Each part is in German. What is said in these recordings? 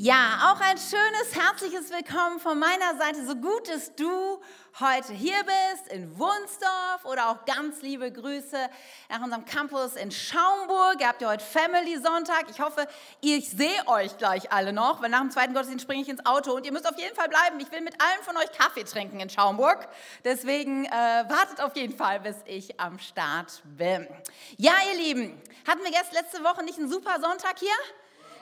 Ja, auch ein schönes, herzliches Willkommen von meiner Seite. So gut, dass du heute hier bist in Wunsdorf oder auch ganz liebe Grüße nach unserem Campus in Schaumburg. Ihr habt ja heute Family Sonntag. Ich hoffe, ich sehe euch gleich alle noch, weil nach dem zweiten Gottesdienst springe ich ins Auto und ihr müsst auf jeden Fall bleiben. Ich will mit allen von euch Kaffee trinken in Schaumburg. Deswegen äh, wartet auf jeden Fall, bis ich am Start bin. Ja, ihr Lieben, hatten wir gestern letzte Woche nicht einen super Sonntag hier?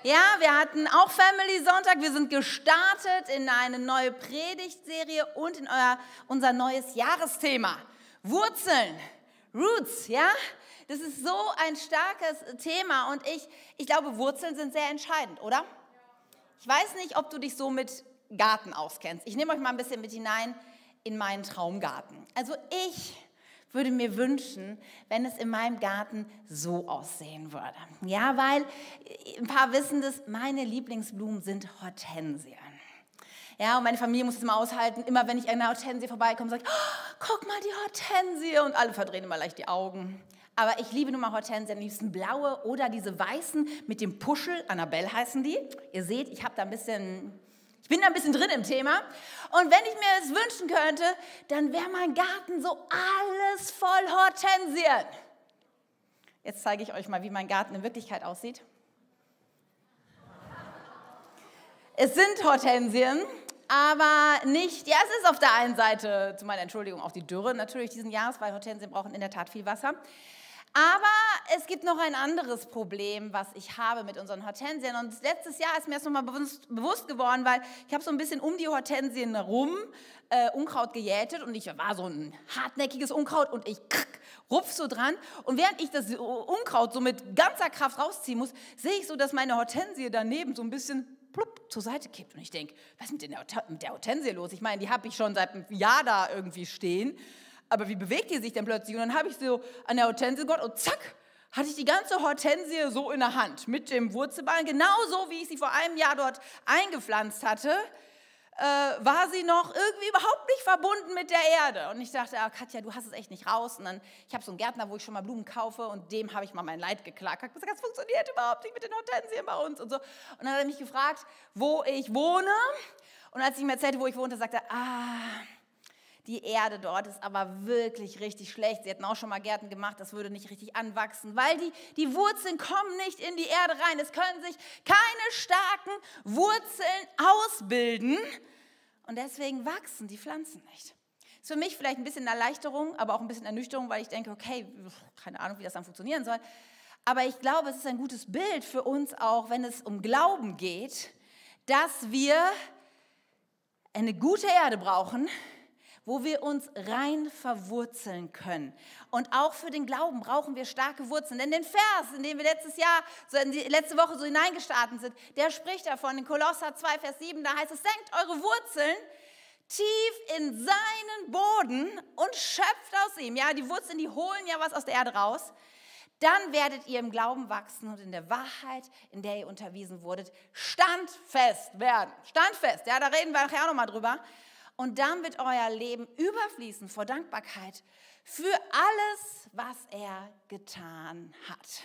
Ja, wir hatten auch Family Sonntag. Wir sind gestartet in eine neue Predigtserie und in euer, unser neues Jahresthema. Wurzeln, Roots, ja? Das ist so ein starkes Thema und ich, ich glaube, Wurzeln sind sehr entscheidend, oder? Ich weiß nicht, ob du dich so mit Garten auskennst. Ich nehme euch mal ein bisschen mit hinein in meinen Traumgarten. Also ich würde mir wünschen, wenn es in meinem Garten so aussehen würde. Ja, weil äh, ein paar wissen das, meine Lieblingsblumen sind Hortensien. Ja, und meine Familie muss es immer aushalten. Immer wenn ich an einer Hortensie vorbeikomme, sage ich, oh, guck mal die Hortensie. Und alle verdrehen immer leicht die Augen. Aber ich liebe nun mal Hortensien, am liebsten blaue oder diese weißen mit dem Puschel. Annabelle heißen die. Ihr seht, ich habe da ein bisschen ich bin da ein bisschen drin im Thema. Und wenn ich mir es wünschen könnte, dann wäre mein Garten so alles voll Hortensien. Jetzt zeige ich euch mal, wie mein Garten in Wirklichkeit aussieht. Es sind Hortensien, aber nicht, ja, es ist auf der einen Seite, zu meiner Entschuldigung, auch die Dürre natürlich diesen Jahres, weil Hortensien brauchen in der Tat viel Wasser. Aber es gibt noch ein anderes Problem, was ich habe mit unseren Hortensien. Und letztes Jahr ist mir das nochmal bewusst, bewusst geworden, weil ich habe so ein bisschen um die Hortensien herum äh, Unkraut gejätet und ich war so ein hartnäckiges Unkraut und ich krrk, rupf so dran. Und während ich das Unkraut so mit ganzer Kraft rausziehen muss, sehe ich so, dass meine Hortensie daneben so ein bisschen plupp zur Seite kippt. Und ich denke, was ist mit der Hortensie los? Ich meine, die habe ich schon seit einem Jahr da irgendwie stehen aber wie bewegt die sich denn plötzlich? Und dann habe ich so an der Hortensie Gott und zack, hatte ich die ganze Hortensie so in der Hand mit dem Wurzelballen, genauso wie ich sie vor einem Jahr dort eingepflanzt hatte, äh, war sie noch irgendwie überhaupt nicht verbunden mit der Erde. Und ich dachte, ah, Katja, du hast es echt nicht raus. Und dann, ich habe so einen Gärtner, wo ich schon mal Blumen kaufe und dem habe ich mal mein Leid geklagt. Ich gesagt, das funktioniert überhaupt nicht mit den Hortensien bei uns und so. Und dann hat er mich gefragt, wo ich wohne. Und als ich ihm erzählte, wo ich wohnte, sagte er, ah, die Erde dort ist aber wirklich richtig schlecht. Sie hätten auch schon mal Gärten gemacht, das würde nicht richtig anwachsen, weil die, die Wurzeln kommen nicht in die Erde rein. Es können sich keine starken Wurzeln ausbilden und deswegen wachsen die Pflanzen nicht. Ist für mich vielleicht ein bisschen Erleichterung, aber auch ein bisschen Ernüchterung, weil ich denke, okay, keine Ahnung, wie das dann funktionieren soll. Aber ich glaube, es ist ein gutes Bild für uns auch, wenn es um Glauben geht, dass wir eine gute Erde brauchen, wo wir uns rein verwurzeln können. Und auch für den Glauben brauchen wir starke Wurzeln. Denn den Vers, in den wir letztes Jahr, so letzte Woche so hineingestartet sind, der spricht davon in Kolosser 2, Vers 7, da heißt es, senkt eure Wurzeln tief in seinen Boden und schöpft aus ihm. Ja, die Wurzeln, die holen ja was aus der Erde raus. Dann werdet ihr im Glauben wachsen und in der Wahrheit, in der ihr unterwiesen wurdet, standfest werden. Standfest, ja, da reden wir nachher auch nochmal drüber. Und dann wird euer Leben überfließen vor Dankbarkeit für alles, was er getan hat.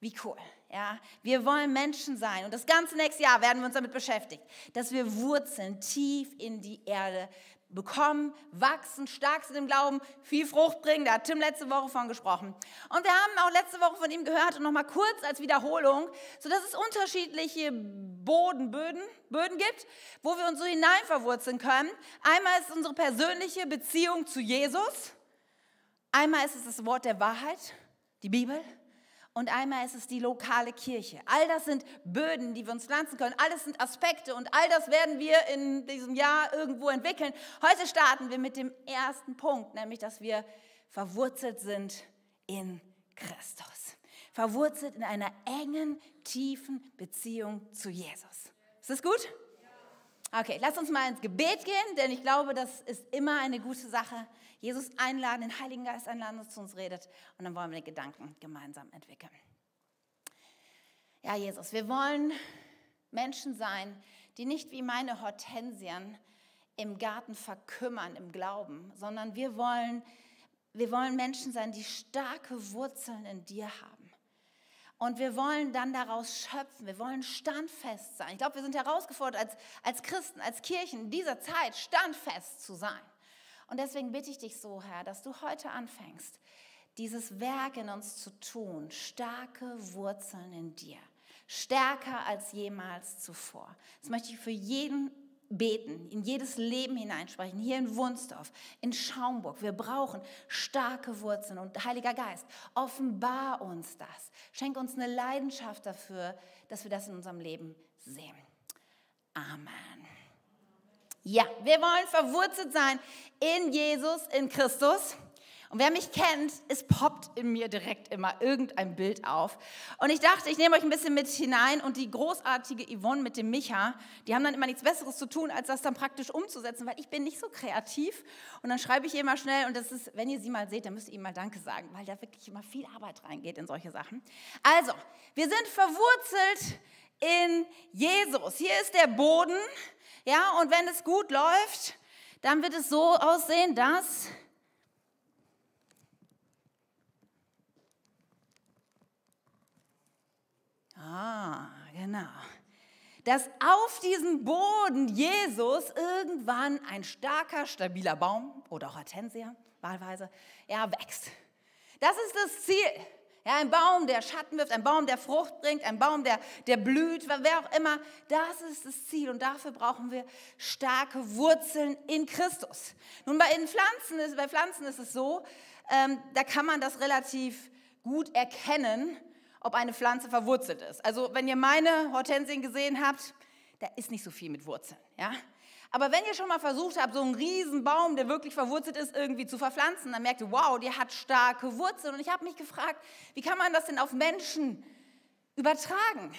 Wie cool, ja? Wir wollen Menschen sein und das ganze nächste Jahr werden wir uns damit beschäftigt, dass wir Wurzeln tief in die Erde bekommen, wachsen, stark sind im Glauben, viel Frucht bringen. Da hat Tim letzte Woche von gesprochen. Und wir haben auch letzte Woche von ihm gehört und nochmal kurz als Wiederholung, sodass es unterschiedliche Bodenböden Böden gibt, wo wir uns so hineinverwurzeln können. Einmal ist unsere persönliche Beziehung zu Jesus. Einmal ist es das Wort der Wahrheit, die Bibel und einmal ist es die lokale Kirche. All das sind Böden, die wir uns pflanzen können. Alles sind Aspekte und all das werden wir in diesem Jahr irgendwo entwickeln. Heute starten wir mit dem ersten Punkt, nämlich dass wir verwurzelt sind in Christus. Verwurzelt in einer engen, tiefen Beziehung zu Jesus. Ist das gut? Okay, lass uns mal ins Gebet gehen, denn ich glaube, das ist immer eine gute Sache. Jesus einladen, den Heiligen Geist einladen, dass zu uns redet und dann wollen wir den Gedanken gemeinsam entwickeln. Ja, Jesus, wir wollen Menschen sein, die nicht wie meine Hortensien im Garten verkümmern im Glauben, sondern wir wollen, wir wollen Menschen sein, die starke Wurzeln in dir haben Und wir wollen dann daraus schöpfen. Wir wollen standfest sein. Ich glaube, wir sind herausgefordert, als, als Christen, als Kirchen in dieser Zeit standfest zu sein. Und deswegen bitte ich dich so, Herr, dass du heute anfängst, dieses Werk in uns zu tun. Starke Wurzeln in dir. Stärker als jemals zuvor. Das möchte ich für jeden beten, in jedes Leben hineinsprechen, hier in Wunsdorf, in Schaumburg. Wir brauchen starke Wurzeln und Heiliger Geist, offenbar uns das. Schenk uns eine Leidenschaft dafür, dass wir das in unserem Leben sehen. Amen. Ja, wir wollen verwurzelt sein in Jesus, in Christus. Und wer mich kennt, es poppt in mir direkt immer irgendein Bild auf. Und ich dachte, ich nehme euch ein bisschen mit hinein und die großartige Yvonne mit dem Micha, die haben dann immer nichts Besseres zu tun, als das dann praktisch umzusetzen, weil ich bin nicht so kreativ. Und dann schreibe ich ihr immer schnell und das ist, wenn ihr sie mal seht, dann müsst ihr ihm mal Danke sagen, weil da wirklich immer viel Arbeit reingeht in solche Sachen. Also, wir sind verwurzelt in Jesus. Hier ist der Boden, ja, und wenn es gut läuft, dann wird es so aussehen, dass Ah, genau. Dass auf diesem Boden Jesus irgendwann ein starker, stabiler Baum oder Hortensia wahlweise, er wächst. Das ist das Ziel. Ja, ein Baum, der Schatten wirft, ein Baum, der Frucht bringt, ein Baum, der, der blüht, wer auch immer. Das ist das Ziel und dafür brauchen wir starke Wurzeln in Christus. Nun, bei, Pflanzen, ist, bei Pflanzen ist es so, ähm, da kann man das relativ gut erkennen, ob eine Pflanze verwurzelt ist. Also wenn ihr meine Hortensien gesehen habt, da ist nicht so viel mit Wurzeln. Ja? Aber wenn ihr schon mal versucht habt, so einen riesen Baum, der wirklich verwurzelt ist, irgendwie zu verpflanzen, dann merkt ihr, wow, der hat starke Wurzeln. Und ich habe mich gefragt, wie kann man das denn auf Menschen übertragen?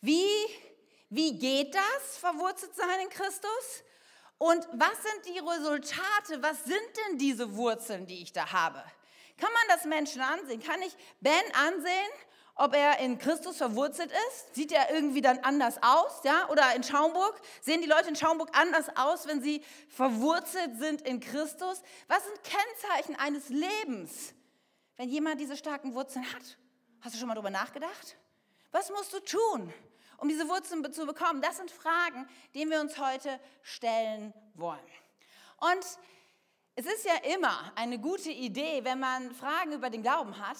Wie, wie geht das, verwurzelt sein in Christus? Und was sind die Resultate? Was sind denn diese Wurzeln, die ich da habe? Kann man das Menschen ansehen? Kann ich Ben ansehen ob er in Christus verwurzelt ist? Sieht er irgendwie dann anders aus? Ja? Oder in Schaumburg? Sehen die Leute in Schaumburg anders aus, wenn sie verwurzelt sind in Christus? Was sind Kennzeichen eines Lebens, wenn jemand diese starken Wurzeln hat? Hast du schon mal darüber nachgedacht? Was musst du tun, um diese Wurzeln zu bekommen? Das sind Fragen, die wir uns heute stellen wollen. Und es ist ja immer eine gute Idee, wenn man Fragen über den Glauben hat,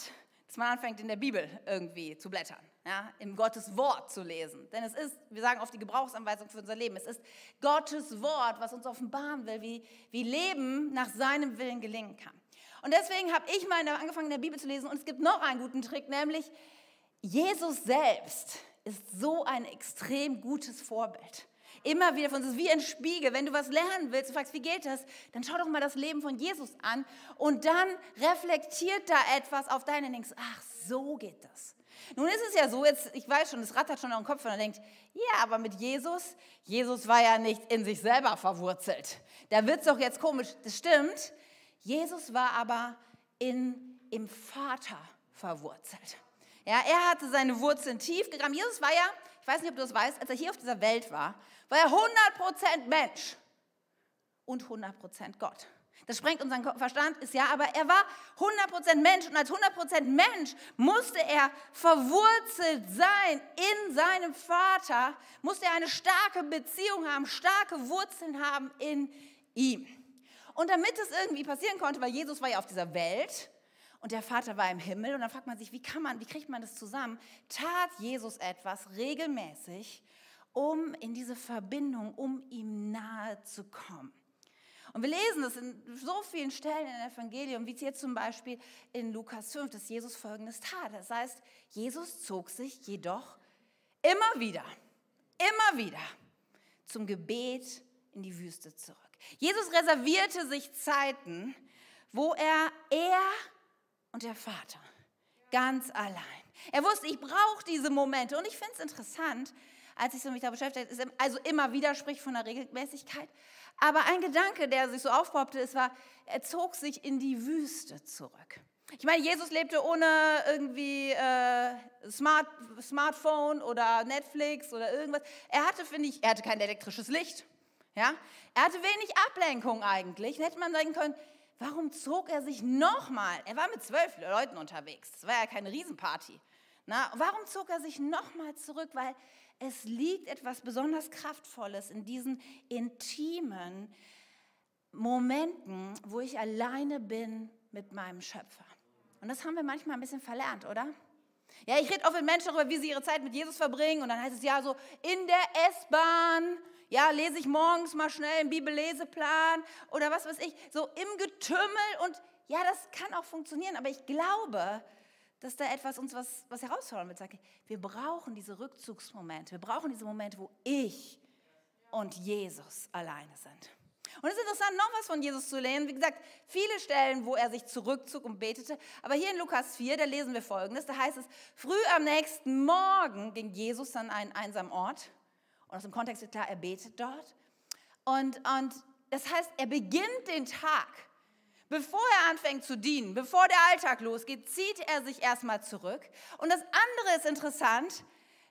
dass man anfängt, in der Bibel irgendwie zu blättern, ja, im Gottes Wort zu lesen. Denn es ist, wir sagen oft die Gebrauchsanweisung für unser Leben, es ist Gottes Wort, was uns offenbaren will, wie, wie Leben nach seinem Willen gelingen kann. Und deswegen habe ich mal angefangen, in der Bibel zu lesen und es gibt noch einen guten Trick, nämlich Jesus selbst ist so ein extrem gutes Vorbild. Immer wieder von uns, wie ein Spiegel. Wenn du was lernen willst, du fragst, wie geht das, dann schau doch mal das Leben von Jesus an und dann reflektiert da etwas auf deine denkst, ach, so geht das. Nun ist es ja so, jetzt, ich weiß schon, das rattert schon den Kopf und er denkt, ja, aber mit Jesus, Jesus war ja nicht in sich selber verwurzelt. Da wird es doch jetzt komisch. Das stimmt. Jesus war aber in, im Vater verwurzelt. Ja, er hatte seine Wurzeln tief gegraben. Jesus war ja, ich weiß nicht, ob du das weißt, als er hier auf dieser Welt war, war er 100% Mensch und 100% Gott. Das sprengt unseren Verstand, ist ja, aber er war 100% Mensch und als 100% Mensch musste er verwurzelt sein in seinem Vater, musste er eine starke Beziehung haben, starke Wurzeln haben in ihm. Und damit es irgendwie passieren konnte, weil Jesus war ja auf dieser Welt und der Vater war im Himmel und dann fragt man sich, wie kann man, wie kriegt man das zusammen? Tat Jesus etwas regelmäßig, um in diese Verbindung, um ihm nahe zu kommen. Und wir lesen das in so vielen Stellen im Evangelium, wie jetzt zum Beispiel in Lukas 5, dass Jesus Folgendes tat. Das heißt, Jesus zog sich jedoch immer wieder, immer wieder zum Gebet in die Wüste zurück. Jesus reservierte sich Zeiten, wo er, er und der Vater ganz allein. Er wusste, ich brauche diese Momente. Und ich finde es interessant, als ich so mich da beschäftigt habe, also immer wieder spricht von der Regelmäßigkeit. Aber ein Gedanke, der sich so aufpoppte, ist, war, er zog sich in die Wüste zurück. Ich meine, Jesus lebte ohne irgendwie äh, Smart, Smartphone oder Netflix oder irgendwas. Er hatte, finde ich, er hatte kein elektrisches Licht. Ja? Er hatte wenig Ablenkung eigentlich. Dann hätte man sagen können, warum zog er sich nochmal? Er war mit zwölf Leuten unterwegs. Das war ja keine Riesenparty Na, warum zog er sich nochmal zurück? Weil es liegt etwas besonders Kraftvolles in diesen intimen Momenten, wo ich alleine bin mit meinem Schöpfer. Und das haben wir manchmal ein bisschen verlernt, oder? Ja, ich rede oft mit Menschen darüber, wie sie ihre Zeit mit Jesus verbringen. Und dann heißt es ja so, in der S-Bahn, ja, lese ich morgens mal schnell einen Bibelleseplan oder was weiß ich, so im Getümmel. Und ja, das kann auch funktionieren, aber ich glaube, dass da etwas uns was, was herausfordern wird. Sage, wir brauchen diese Rückzugsmomente. Wir brauchen diese Momente, wo ich und Jesus alleine sind. Und es ist interessant, noch was von Jesus zu lernen. Wie gesagt, viele Stellen, wo er sich zurückzog und betete. Aber hier in Lukas 4, da lesen wir Folgendes. Da heißt es, früh am nächsten Morgen ging Jesus an einen einsamen Ort. Und aus dem Kontext ist klar, er betet dort. Und, und das heißt, er beginnt den Tag Bevor er anfängt zu dienen, bevor der Alltag losgeht, zieht er sich erstmal zurück. Und das andere ist interessant,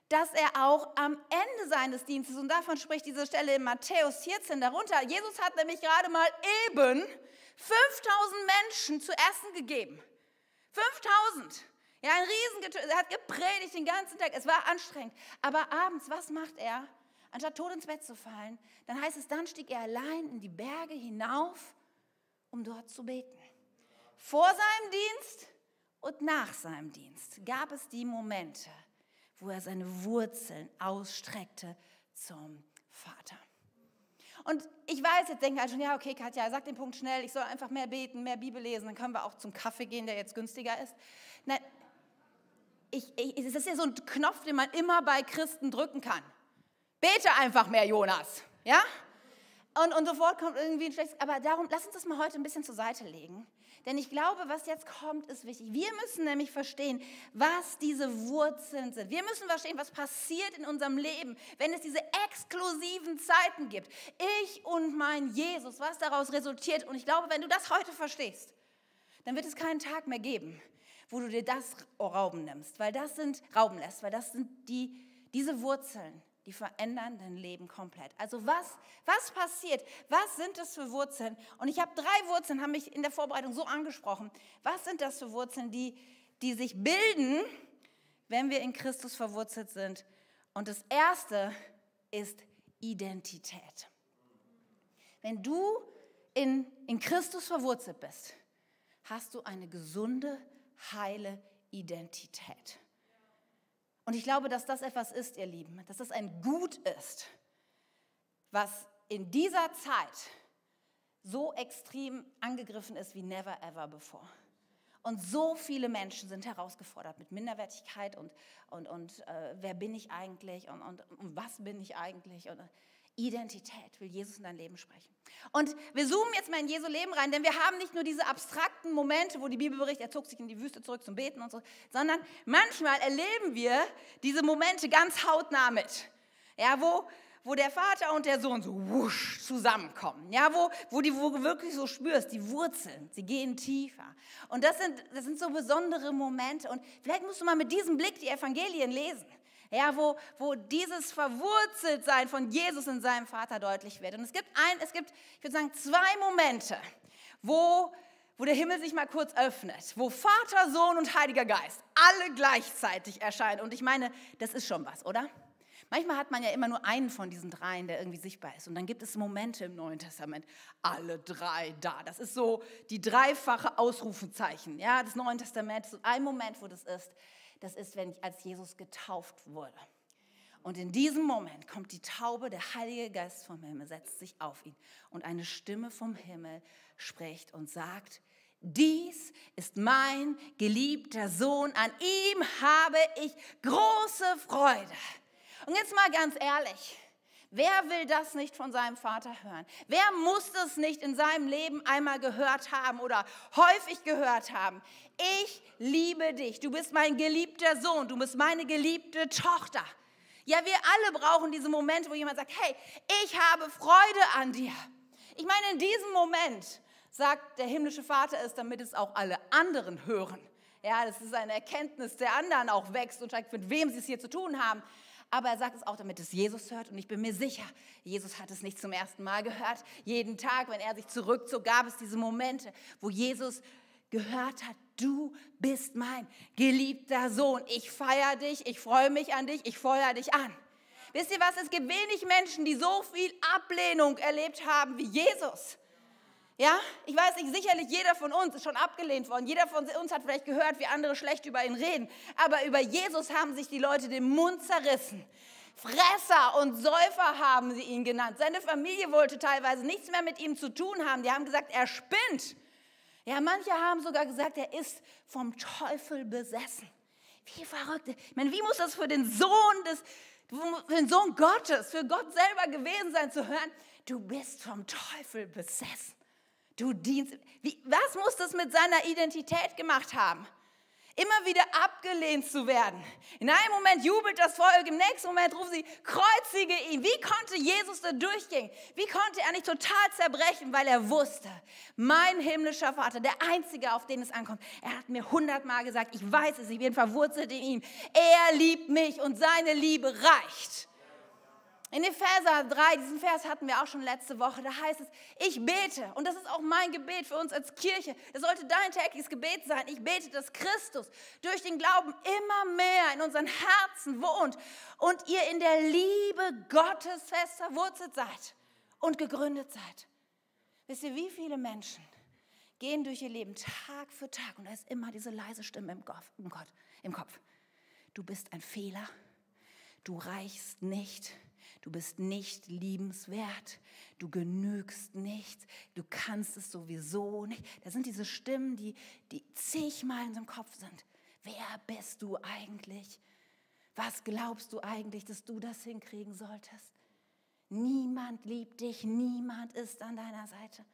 dass er auch am Ende seines Dienstes, und davon spricht diese Stelle in Matthäus 14 darunter, Jesus hat nämlich gerade mal eben 5000 Menschen zu essen gegeben. 5000. Ja, ein Riesengetö Er hat gepredigt den ganzen Tag. Es war anstrengend. Aber abends, was macht er? Anstatt tot ins Bett zu fallen, dann heißt es, dann stieg er allein in die Berge hinauf um dort zu beten. Vor seinem Dienst und nach seinem Dienst gab es die Momente, wo er seine Wurzeln ausstreckte zum Vater. Und ich weiß, jetzt denken alle schon, ja, okay, Katja, sag den Punkt schnell, ich soll einfach mehr beten, mehr Bibel lesen, dann können wir auch zum Kaffee gehen, der jetzt günstiger ist. Nein, ich, ich, es ist ja so ein Knopf, den man immer bei Christen drücken kann. Bete einfach mehr, Jonas. Ja? Und, und sofort kommt irgendwie ein schlechtes. Aber darum, lass uns das mal heute ein bisschen zur Seite legen. Denn ich glaube, was jetzt kommt, ist wichtig. Wir müssen nämlich verstehen, was diese Wurzeln sind. Wir müssen verstehen, was passiert in unserem Leben, wenn es diese exklusiven Zeiten gibt. Ich und mein Jesus, was daraus resultiert. Und ich glaube, wenn du das heute verstehst, dann wird es keinen Tag mehr geben, wo du dir das rauben nimmst, weil das sind rauben lässt, weil das sind die diese Wurzeln, die verändern dein Leben komplett. Also was, was passiert? Was sind das für Wurzeln? Und ich habe drei Wurzeln, haben mich in der Vorbereitung so angesprochen. Was sind das für Wurzeln, die, die sich bilden, wenn wir in Christus verwurzelt sind? Und das erste ist Identität. Wenn du in, in Christus verwurzelt bist, hast du eine gesunde, heile Identität. Und ich glaube, dass das etwas ist, ihr Lieben, dass das ein Gut ist, was in dieser Zeit so extrem angegriffen ist wie never ever before. Und so viele Menschen sind herausgefordert mit Minderwertigkeit und, und, und äh, wer bin ich eigentlich und, und, und was bin ich eigentlich. Und, Identität will Jesus in dein Leben sprechen. Und wir zoomen jetzt mal in Jesu Leben rein, denn wir haben nicht nur diese abstrakten Momente, wo die Bibel berichtet, er zog sich in die Wüste zurück zum Beten und so, sondern manchmal erleben wir diese Momente ganz hautnah mit. Ja, wo, wo der Vater und der Sohn so wusch zusammenkommen. Ja, wo, wo, die, wo du wirklich so spürst, die Wurzeln, sie gehen tiefer. Und das sind, das sind so besondere Momente. Und vielleicht musst du mal mit diesem Blick die Evangelien lesen ja, wo, wo dieses Verwurzeltsein von Jesus in seinem Vater deutlich wird. Und es gibt ein, es gibt, ich würde sagen, zwei Momente, wo, wo der Himmel sich mal kurz öffnet, wo Vater, Sohn und Heiliger Geist alle gleichzeitig erscheinen. Und ich meine, das ist schon was, oder? Manchmal hat man ja immer nur einen von diesen dreien, der irgendwie sichtbar ist. Und dann gibt es Momente im Neuen Testament, alle drei da. Das ist so die dreifache Ausrufezeichen ja, des Neuen Testaments. Ein Moment, wo das ist das ist, wenn ich als Jesus getauft wurde. Und in diesem Moment kommt die Taube, der Heilige Geist vom Himmel, setzt sich auf ihn. Und eine Stimme vom Himmel spricht und sagt, dies ist mein geliebter Sohn, an ihm habe ich große Freude. Und jetzt mal ganz ehrlich, Wer will das nicht von seinem Vater hören? Wer muss das nicht in seinem Leben einmal gehört haben oder häufig gehört haben? Ich liebe dich. Du bist mein geliebter Sohn. Du bist meine geliebte Tochter. Ja, wir alle brauchen diese Momente, wo jemand sagt, hey, ich habe Freude an dir. Ich meine, in diesem Moment sagt der himmlische Vater es, damit es auch alle anderen hören. Ja, das ist eine Erkenntnis der anderen auch wächst und zeigt, mit wem sie es hier zu tun haben aber er sagt es auch, damit es Jesus hört. Und ich bin mir sicher, Jesus hat es nicht zum ersten Mal gehört. Jeden Tag, wenn er sich zurückzog, gab es diese Momente, wo Jesus gehört hat, du bist mein geliebter Sohn. Ich feiere dich, ich freue mich an dich, ich feuer dich an. Wisst ihr was? Es gibt wenig Menschen, die so viel Ablehnung erlebt haben wie Jesus. Ja, ich weiß nicht, sicherlich jeder von uns ist schon abgelehnt worden. Jeder von uns hat vielleicht gehört, wie andere schlecht über ihn reden. Aber über Jesus haben sich die Leute den Mund zerrissen. Fresser und Säufer haben sie ihn genannt. Seine Familie wollte teilweise nichts mehr mit ihm zu tun haben. Die haben gesagt, er spinnt. Ja, manche haben sogar gesagt, er ist vom Teufel besessen. Wie verrückt. Ich meine, wie muss das für den Sohn des, für den Sohn Gottes, für Gott selber gewesen sein, zu hören, du bist vom Teufel besessen. Du dienst. Wie, was muss das mit seiner Identität gemacht haben? Immer wieder abgelehnt zu werden. In einem Moment jubelt das Volk, im nächsten Moment rufen sie, kreuzige ihn. Wie konnte Jesus da durchgehen? Wie konnte er nicht total zerbrechen, weil er wusste, mein himmlischer Vater, der Einzige, auf den es ankommt, er hat mir hundertmal gesagt, ich weiß es, ich bin verwurzelt in ihm. Er liebt mich und seine Liebe reicht. In Epheser 3, diesen Vers hatten wir auch schon letzte Woche, da heißt es, ich bete, und das ist auch mein Gebet für uns als Kirche, das sollte dein tägliches Gebet sein, ich bete, dass Christus durch den Glauben immer mehr in unseren Herzen wohnt und ihr in der Liebe Gottes fest verwurzelt seid und gegründet seid. Wisst ihr, wie viele Menschen gehen durch ihr Leben Tag für Tag und da ist immer diese leise Stimme im Kopf, im Kopf. Du bist ein Fehler, du reichst nicht, du bist nicht liebenswert, du genügst nicht, du kannst es sowieso nicht. Da sind diese Stimmen, die, die zigmal in unserem Kopf sind. Wer bist du eigentlich? Was glaubst du eigentlich, dass du das hinkriegen solltest? Niemand liebt dich, niemand ist an deiner Seite.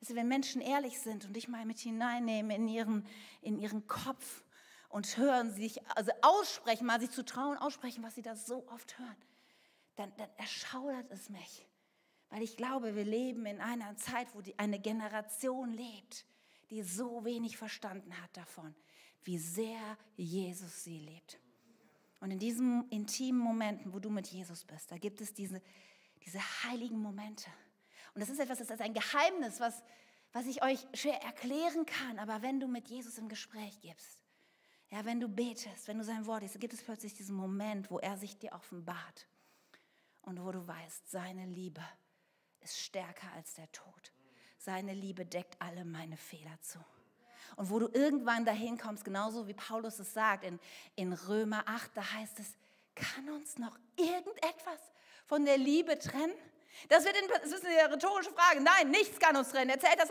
Also wenn Menschen ehrlich sind und dich mal mit hineinnehmen in ihren, in ihren Kopf und hören sich, also aussprechen, mal sich zu trauen, aussprechen, was sie da so oft hören, dann, dann erschaudert es mich. Weil ich glaube, wir leben in einer Zeit, wo die, eine Generation lebt, die so wenig verstanden hat davon, wie sehr Jesus sie lebt. Und in diesen intimen Momenten, wo du mit Jesus bist, da gibt es diese, diese heiligen Momente. Und das ist etwas, das ist ein Geheimnis, was, was ich euch schwer erklären kann. Aber wenn du mit Jesus im Gespräch gibst, ja, wenn du betest, wenn du sein Wort liest, gibt es plötzlich diesen Moment, wo er sich dir offenbart und wo du weißt, seine Liebe ist stärker als der Tod. Seine Liebe deckt alle meine Fehler zu. Und wo du irgendwann dahin kommst, genauso wie Paulus es sagt in, in Römer 8, da heißt es, kann uns noch irgendetwas von der Liebe trennen? Das, wird in, das ist eine rhetorische Frage. Nein, nichts kann uns trennen. Erzählt das.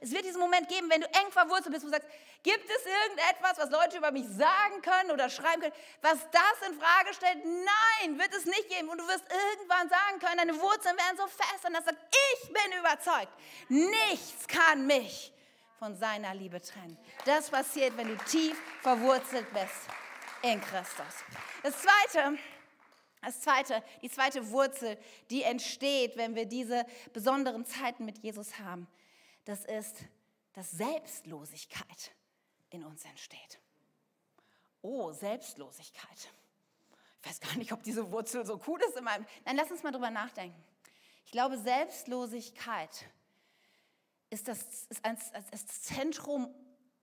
Es wird diesen Moment geben, wenn du eng verwurzelt bist, du sagst, gibt es irgendetwas, was Leute über mich sagen können oder schreiben können, was das in Frage stellt? Nein, wird es nicht geben. Und du wirst irgendwann sagen können, deine Wurzeln werden so fest und das sagt, ich bin überzeugt. Nichts kann mich von seiner Liebe trennen. Das passiert, wenn du tief verwurzelt bist in Christus. Das Zweite, das zweite, die zweite Wurzel, die entsteht, wenn wir diese besonderen Zeiten mit Jesus haben, das ist, dass Selbstlosigkeit in uns entsteht. Oh, Selbstlosigkeit. Ich weiß gar nicht, ob diese Wurzel so cool ist in meinem. Nein, lass uns mal drüber nachdenken. Ich glaube, Selbstlosigkeit ist das, ist das Zentrum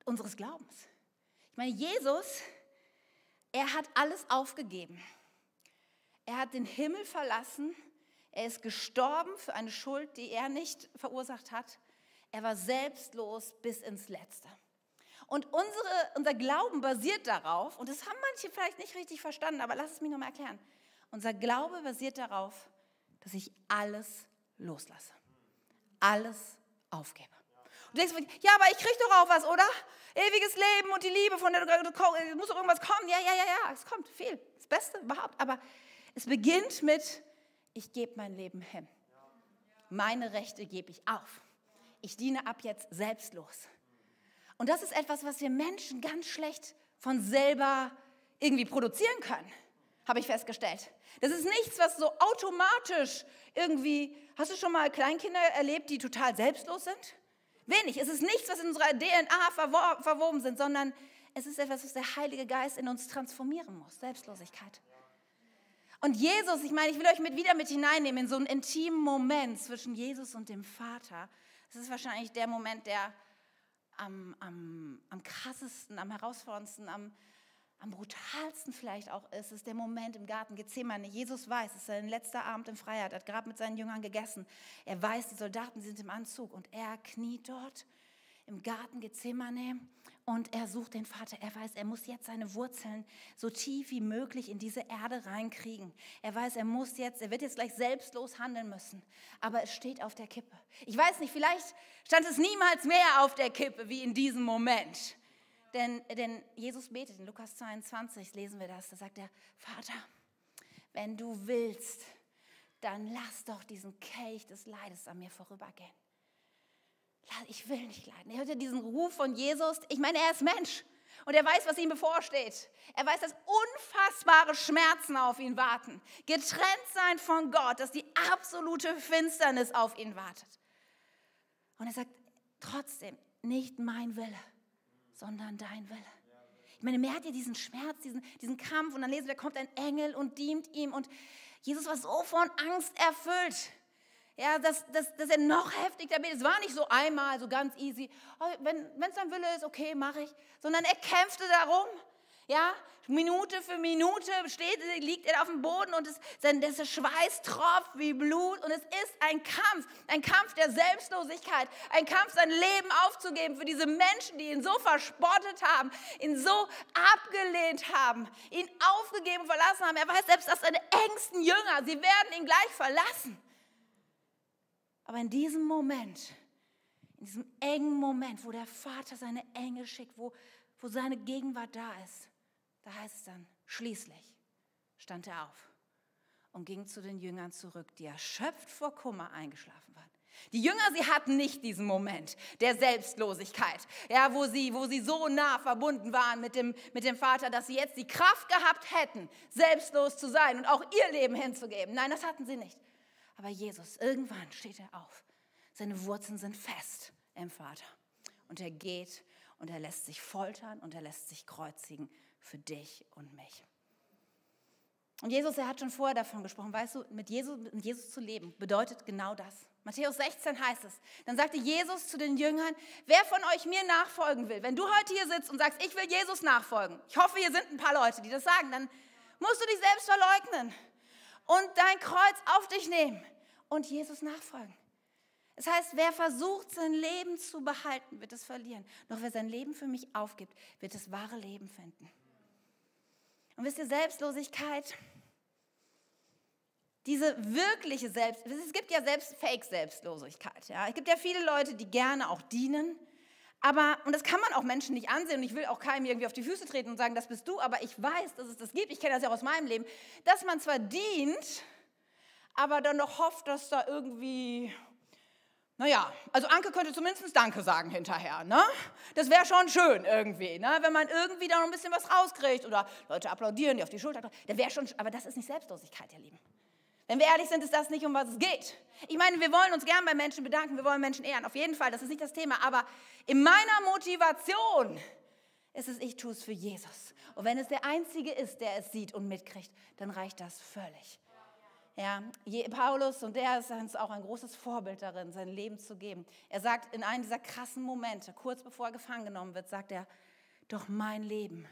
unseres Glaubens. Ich meine, Jesus, er hat alles aufgegeben. Er hat den Himmel verlassen. Er ist gestorben für eine Schuld, die er nicht verursacht hat. Er war selbstlos bis ins Letzte. Und unsere, unser Glauben basiert darauf, und das haben manche vielleicht nicht richtig verstanden, aber lass es mich nochmal erklären. Unser Glaube basiert darauf, dass ich alles loslasse. Alles aufgebe. Und du denkst, ja, aber ich kriege doch auch was, oder? Ewiges Leben und die Liebe, von der du, muss doch irgendwas kommen. Ja, ja, ja, ja, es kommt viel. Das Beste überhaupt. Aber es beginnt mit, ich gebe mein Leben hin. Meine Rechte gebe ich auf. Ich diene ab jetzt selbstlos. Und das ist etwas, was wir Menschen ganz schlecht von selber irgendwie produzieren können, habe ich festgestellt. Das ist nichts, was so automatisch irgendwie, hast du schon mal Kleinkinder erlebt, die total selbstlos sind? Wenig. Es ist nichts, was in unserer DNA verwoben sind, sondern es ist etwas, was der Heilige Geist in uns transformieren muss. Selbstlosigkeit. Und Jesus, ich meine, ich will euch mit, wieder mit hineinnehmen in so einen intimen Moment zwischen Jesus und dem Vater. Das ist wahrscheinlich der Moment, der am, am, am krassesten, am herausforderndsten, am, am brutalsten vielleicht auch ist, ist der Moment im Garten Gethsemane. Jesus weiß, es ist sein letzter Abend in Freiheit, hat gerade mit seinen Jüngern gegessen. Er weiß, die Soldaten sind im Anzug und er kniet dort im Garten Gethsemane und er sucht den Vater. Er weiß, er muss jetzt seine Wurzeln so tief wie möglich in diese Erde reinkriegen. Er weiß, er muss jetzt, er wird jetzt gleich selbstlos handeln müssen. Aber es steht auf der Kippe. Ich weiß nicht, vielleicht stand es niemals mehr auf der Kippe wie in diesem Moment. Denn, denn Jesus betet in Lukas 22, lesen wir das, da sagt er, Vater, wenn du willst, dann lass doch diesen Kelch des Leides an mir vorübergehen ich will nicht leiden. Er hört ja diesen Ruf von Jesus. Ich meine, er ist Mensch und er weiß, was ihm bevorsteht. Er weiß, dass unfassbare Schmerzen auf ihn warten. Getrennt sein von Gott, dass die absolute Finsternis auf ihn wartet. Und er sagt, trotzdem, nicht mein Wille, sondern dein Wille. Ich meine, hat ja diesen Schmerz, diesen, diesen Kampf. Und dann lesen wir, kommt ein Engel und dient ihm. Und Jesus war so von Angst erfüllt ja, dass, dass, dass er noch heftiger betet. Es war nicht so einmal, so ganz easy, oh, wenn es sein Wille ist, okay, mache ich, sondern er kämpfte darum. Ja, Minute für Minute steht, liegt er auf dem Boden und es, sein, Schweiß tropft wie Blut und es ist ein Kampf, ein Kampf der Selbstlosigkeit, ein Kampf, sein Leben aufzugeben für diese Menschen, die ihn so verspottet haben, ihn so abgelehnt haben, ihn aufgegeben verlassen haben. Er weiß selbst, dass seine engsten Jünger, sie werden ihn gleich verlassen. Aber in diesem Moment, in diesem engen Moment, wo der Vater seine Engel schickt, wo, wo seine Gegenwart da ist, da heißt es dann, schließlich stand er auf und ging zu den Jüngern zurück, die erschöpft vor Kummer eingeschlafen waren. Die Jünger, sie hatten nicht diesen Moment der Selbstlosigkeit, ja, wo, sie, wo sie so nah verbunden waren mit dem, mit dem Vater, dass sie jetzt die Kraft gehabt hätten, selbstlos zu sein und auch ihr Leben hinzugeben. Nein, das hatten sie nicht. Aber Jesus, irgendwann steht er auf. Seine Wurzeln sind fest im Vater. Und er geht und er lässt sich foltern und er lässt sich kreuzigen für dich und mich. Und Jesus, er hat schon vorher davon gesprochen, weißt du, mit Jesus, mit Jesus zu leben bedeutet genau das. Matthäus 16 heißt es. Dann sagte Jesus zu den Jüngern, wer von euch mir nachfolgen will, wenn du heute hier sitzt und sagst, ich will Jesus nachfolgen, ich hoffe, hier sind ein paar Leute, die das sagen, dann musst du dich selbst verleugnen und dein Kreuz auf dich nehmen und Jesus nachfolgen. Das heißt, wer versucht, sein Leben zu behalten, wird es verlieren. Doch wer sein Leben für mich aufgibt, wird das wahre Leben finden. Und wisst ihr, Selbstlosigkeit, diese wirkliche Selbst, es gibt ja selbst Fake-Selbstlosigkeit. Ja? Es gibt ja viele Leute, die gerne auch dienen, aber, und das kann man auch Menschen nicht ansehen, und ich will auch keinem irgendwie auf die Füße treten und sagen, das bist du, aber ich weiß, dass es das gibt, ich kenne das ja auch aus meinem Leben, dass man zwar dient, aber dann noch hofft, dass da irgendwie, naja, also Anke könnte zumindest Danke sagen hinterher, ne? Das wäre schon schön irgendwie, ne? Wenn man irgendwie da noch ein bisschen was rauskriegt oder Leute applaudieren, die auf die Schulter dann wäre schon, aber das ist nicht Selbstlosigkeit, ihr Lieben. Wenn wir ehrlich sind, ist das nicht, um was es geht. Ich meine, wir wollen uns gern bei Menschen bedanken, wir wollen Menschen ehren, auf jeden Fall, das ist nicht das Thema, aber in meiner Motivation ist es, ich tue es für Jesus. Und wenn es der Einzige ist, der es sieht und mitkriegt, dann reicht das völlig. Ja, Paulus, und der ist uns auch ein großes Vorbild darin, sein Leben zu geben. Er sagt in einem dieser krassen Momente, kurz bevor er gefangen genommen wird, sagt er, doch mein Leben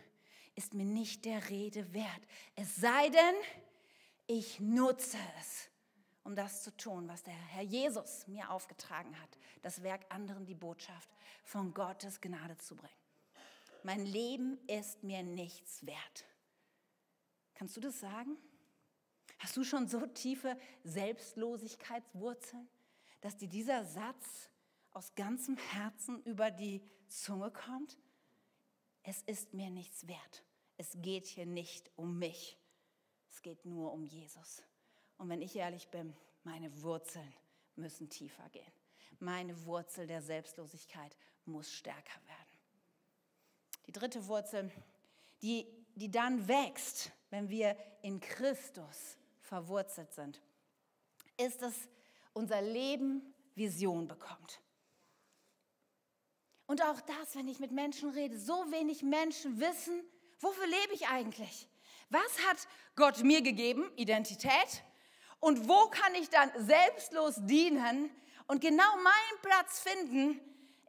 ist mir nicht der Rede wert. Es sei denn, ich nutze es, um das zu tun, was der Herr Jesus mir aufgetragen hat, das Werk anderen die Botschaft von Gottes Gnade zu bringen. Mein Leben ist mir nichts wert. Kannst du das sagen? Hast du schon so tiefe Selbstlosigkeitswurzeln, dass dir dieser Satz aus ganzem Herzen über die Zunge kommt? Es ist mir nichts wert. Es geht hier nicht um mich. Es geht nur um Jesus. Und wenn ich ehrlich bin, meine Wurzeln müssen tiefer gehen. Meine Wurzel der Selbstlosigkeit muss stärker werden. Die dritte Wurzel, die, die dann wächst, wenn wir in Christus verwurzelt sind, ist, dass unser Leben Vision bekommt. Und auch das, wenn ich mit Menschen rede, so wenig Menschen wissen, wofür lebe ich eigentlich? Was hat Gott mir gegeben? Identität. Und wo kann ich dann selbstlos dienen und genau meinen Platz finden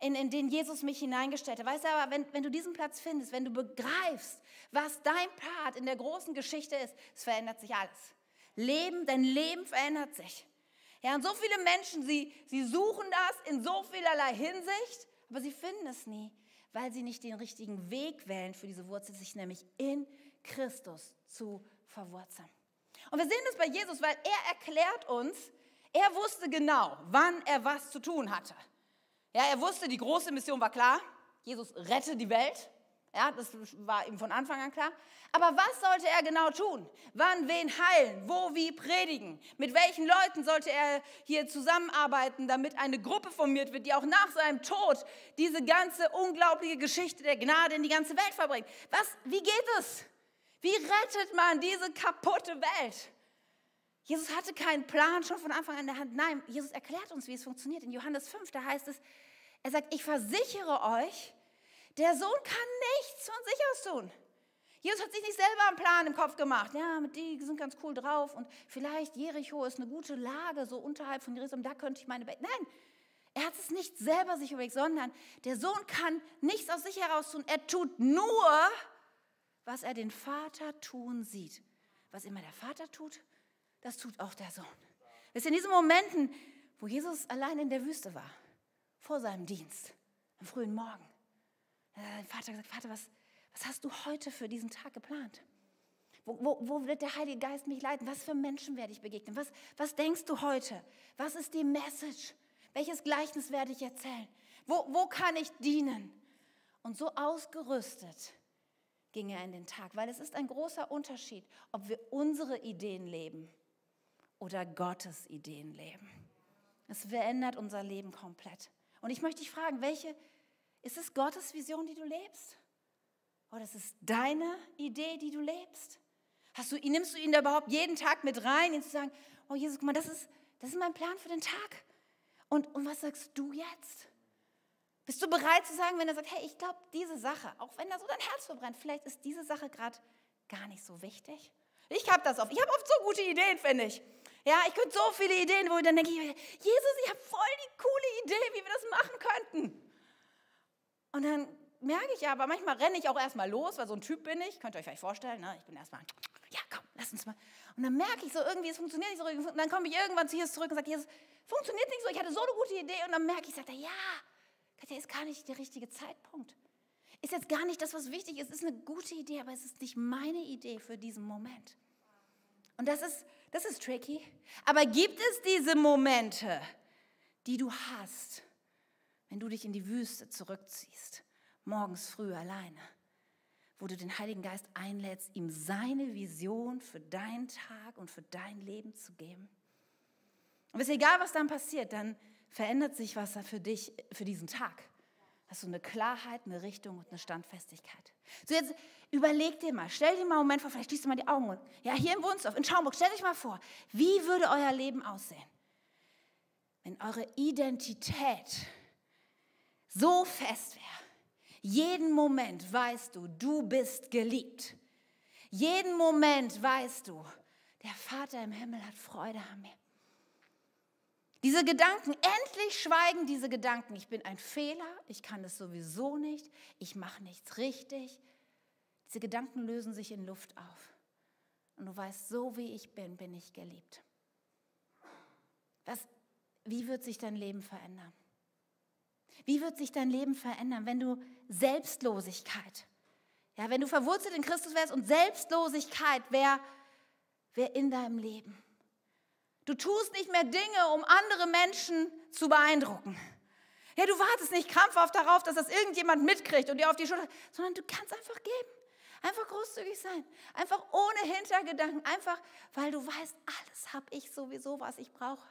in, in den Jesus mich hineingestellt hat. Weißt du, aber wenn, wenn du diesen Platz findest, wenn du begreifst, was dein Part in der großen Geschichte ist, es verändert sich alles. Leben, dein Leben verändert sich. Ja, und so viele Menschen, sie, sie suchen das in so vielerlei Hinsicht, aber sie finden es nie, weil sie nicht den richtigen Weg wählen für diese Wurzel, sich nämlich in Christus zu verwurzeln. Und wir sehen das bei Jesus, weil er erklärt uns, er wusste genau, wann er was zu tun hatte. Ja, er wusste, die große Mission war klar. Jesus rette die Welt. Ja, das war ihm von Anfang an klar. Aber was sollte er genau tun? Wann wen heilen? Wo wie predigen? Mit welchen Leuten sollte er hier zusammenarbeiten, damit eine Gruppe formiert wird, die auch nach seinem Tod diese ganze unglaubliche Geschichte der Gnade in die ganze Welt verbringt? Was, wie geht es? Wie rettet man diese kaputte Welt? Jesus hatte keinen Plan schon von Anfang an in der Hand. Nein, Jesus erklärt uns, wie es funktioniert. In Johannes 5, da heißt es, er sagt, ich versichere euch, der Sohn kann nichts von sich aus tun. Jesus hat sich nicht selber einen Plan im Kopf gemacht. Ja, die sind ganz cool drauf und vielleicht Jericho ist eine gute Lage, so unterhalb von Jerusalem, da könnte ich meine... Be Nein, er hat es nicht selber sich überlegt, sondern der Sohn kann nichts aus sich heraus tun. Er tut nur, was er den Vater tun sieht. Was immer der Vater tut, das tut auch der Sohn. Ihr, in diesen Momenten, wo Jesus allein in der Wüste war, vor seinem Dienst, am frühen Morgen. Hat der Vater gesagt, Vater, was, was hast du heute für diesen Tag geplant? Wo, wo, wo, wird der Heilige Geist mich leiten? Was für Menschen werde ich begegnen? Was, was denkst du heute? Was ist die Message? Welches Gleichnis werde ich erzählen? Wo, wo kann ich dienen? Und so ausgerüstet ging er in den Tag, weil es ist ein großer Unterschied, ob wir unsere Ideen leben oder Gottes Ideen leben. Es verändert unser Leben komplett. Und ich möchte dich fragen, welche, ist es Gottes Vision, die du lebst? Oder ist es deine Idee, die du lebst? Hast du, nimmst du ihn da überhaupt jeden Tag mit rein, ihn zu sagen, oh Jesus, guck mal, das ist, das ist mein Plan für den Tag. Und, und was sagst du jetzt? Bist du bereit zu sagen, wenn er sagt, hey, ich glaube, diese Sache, auch wenn da so dein Herz verbrennt, vielleicht ist diese Sache gerade gar nicht so wichtig? Ich habe das oft. Ich habe oft so gute Ideen, finde ich. Ja, ich könnte so viele Ideen, wo ich dann denke, Jesus, ich habe voll die coole Idee, wie wir das machen könnten. Und dann merke ich aber, manchmal renne ich auch erstmal los, weil so ein Typ bin ich, könnt ihr euch vielleicht vorstellen, ne? ich bin erstmal, ja komm, lass uns mal. Und dann merke ich so irgendwie, es funktioniert nicht so. Und dann komme ich irgendwann zu Jesus zurück und sage, Jesus, funktioniert nicht so, ich hatte so eine gute Idee. Und dann merke ich, sagt er, ja, Katja, ist gar nicht der richtige Zeitpunkt. Ist jetzt gar nicht das, was wichtig ist. Ist eine gute Idee, aber es ist nicht meine Idee für diesen Moment. Und das ist, das ist tricky. Aber gibt es diese Momente, die du hast, wenn du dich in die Wüste zurückziehst, morgens früh alleine, wo du den Heiligen Geist einlädst, ihm seine Vision für deinen Tag und für dein Leben zu geben? Und es ist egal, was dann passiert, dann verändert sich was für dich, für diesen Tag. Hast du eine Klarheit, eine Richtung und eine Standfestigkeit. So jetzt überleg dir mal, stell dir mal einen Moment vor, vielleicht schließt du mal die Augen. Ja, hier in Wunsdorf, in Schaumburg, stell dich mal vor, wie würde euer Leben aussehen, wenn eure Identität so fest wäre. Jeden Moment weißt du, du bist geliebt. Jeden Moment weißt du, der Vater im Himmel hat Freude an mir. Diese Gedanken, endlich schweigen diese Gedanken. Ich bin ein Fehler, ich kann es sowieso nicht, ich mache nichts richtig. Diese Gedanken lösen sich in Luft auf. Und du weißt, so wie ich bin, bin ich geliebt. Was, wie wird sich dein Leben verändern? Wie wird sich dein Leben verändern, wenn du Selbstlosigkeit, ja, wenn du verwurzelt in Christus wärst und Selbstlosigkeit wäre wär in deinem Leben? Du tust nicht mehr Dinge, um andere Menschen zu beeindrucken. Ja, du wartest nicht krampfhaft darauf, dass das irgendjemand mitkriegt und dir auf die Schulter, sondern du kannst einfach geben. Einfach großzügig sein. Einfach ohne Hintergedanken. Einfach, weil du weißt, alles habe ich sowieso, was ich brauche.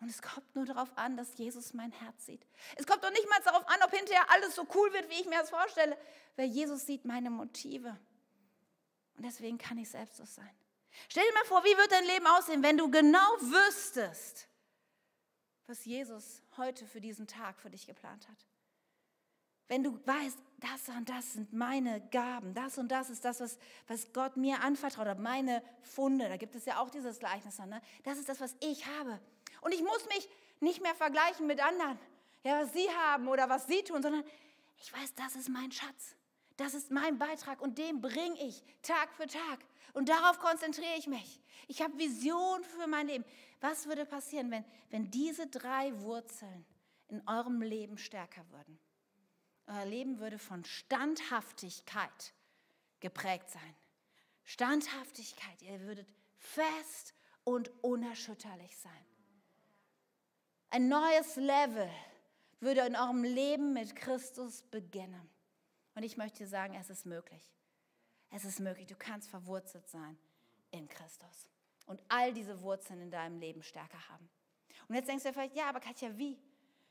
Und es kommt nur darauf an, dass Jesus mein Herz sieht. Es kommt doch nicht mal darauf an, ob hinterher alles so cool wird, wie ich mir das vorstelle, weil Jesus sieht meine Motive. Und deswegen kann ich selbstlos sein. Stell dir mal vor, wie wird dein Leben aussehen, wenn du genau wüsstest, was Jesus heute für diesen Tag für dich geplant hat. Wenn du weißt, das und das sind meine Gaben, das und das ist das, was, was Gott mir anvertraut hat, meine Funde, da gibt es ja auch dieses Gleichnis, ne? das ist das, was ich habe. Und ich muss mich nicht mehr vergleichen mit anderen. ja, was sie haben oder was sie tun, sondern ich weiß, das ist mein Schatz. Das ist mein Beitrag und den bringe ich Tag für Tag. Und darauf konzentriere ich mich. Ich habe Vision für mein Leben. Was würde passieren, wenn, wenn diese drei Wurzeln in eurem Leben stärker würden? Euer Leben würde von Standhaftigkeit geprägt sein. Standhaftigkeit, ihr würdet fest und unerschütterlich sein. Ein neues Level würde in eurem Leben mit Christus beginnen. Und ich möchte dir sagen, es ist möglich. Es ist möglich. Du kannst verwurzelt sein in Christus und all diese Wurzeln in deinem Leben stärker haben. Und jetzt denkst du dir vielleicht, ja, aber Katja, wie?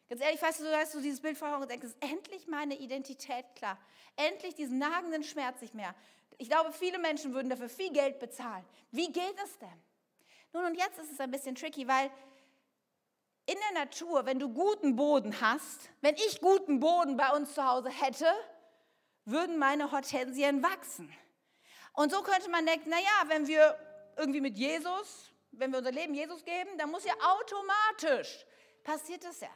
Ganz ehrlich, weißt du, du hast so dieses Bild vor Augen und denkst, endlich meine Identität klar. Endlich diesen nagenden Schmerz nicht mehr. Ich glaube, viele Menschen würden dafür viel Geld bezahlen. Wie geht es denn? Nun, und jetzt ist es ein bisschen tricky, weil in der Natur, wenn du guten Boden hast, wenn ich guten Boden bei uns zu Hause hätte, würden meine Hortensien wachsen. Und so könnte man denken, naja, wenn wir irgendwie mit Jesus, wenn wir unser Leben Jesus geben, dann muss ja automatisch, passiert das ja.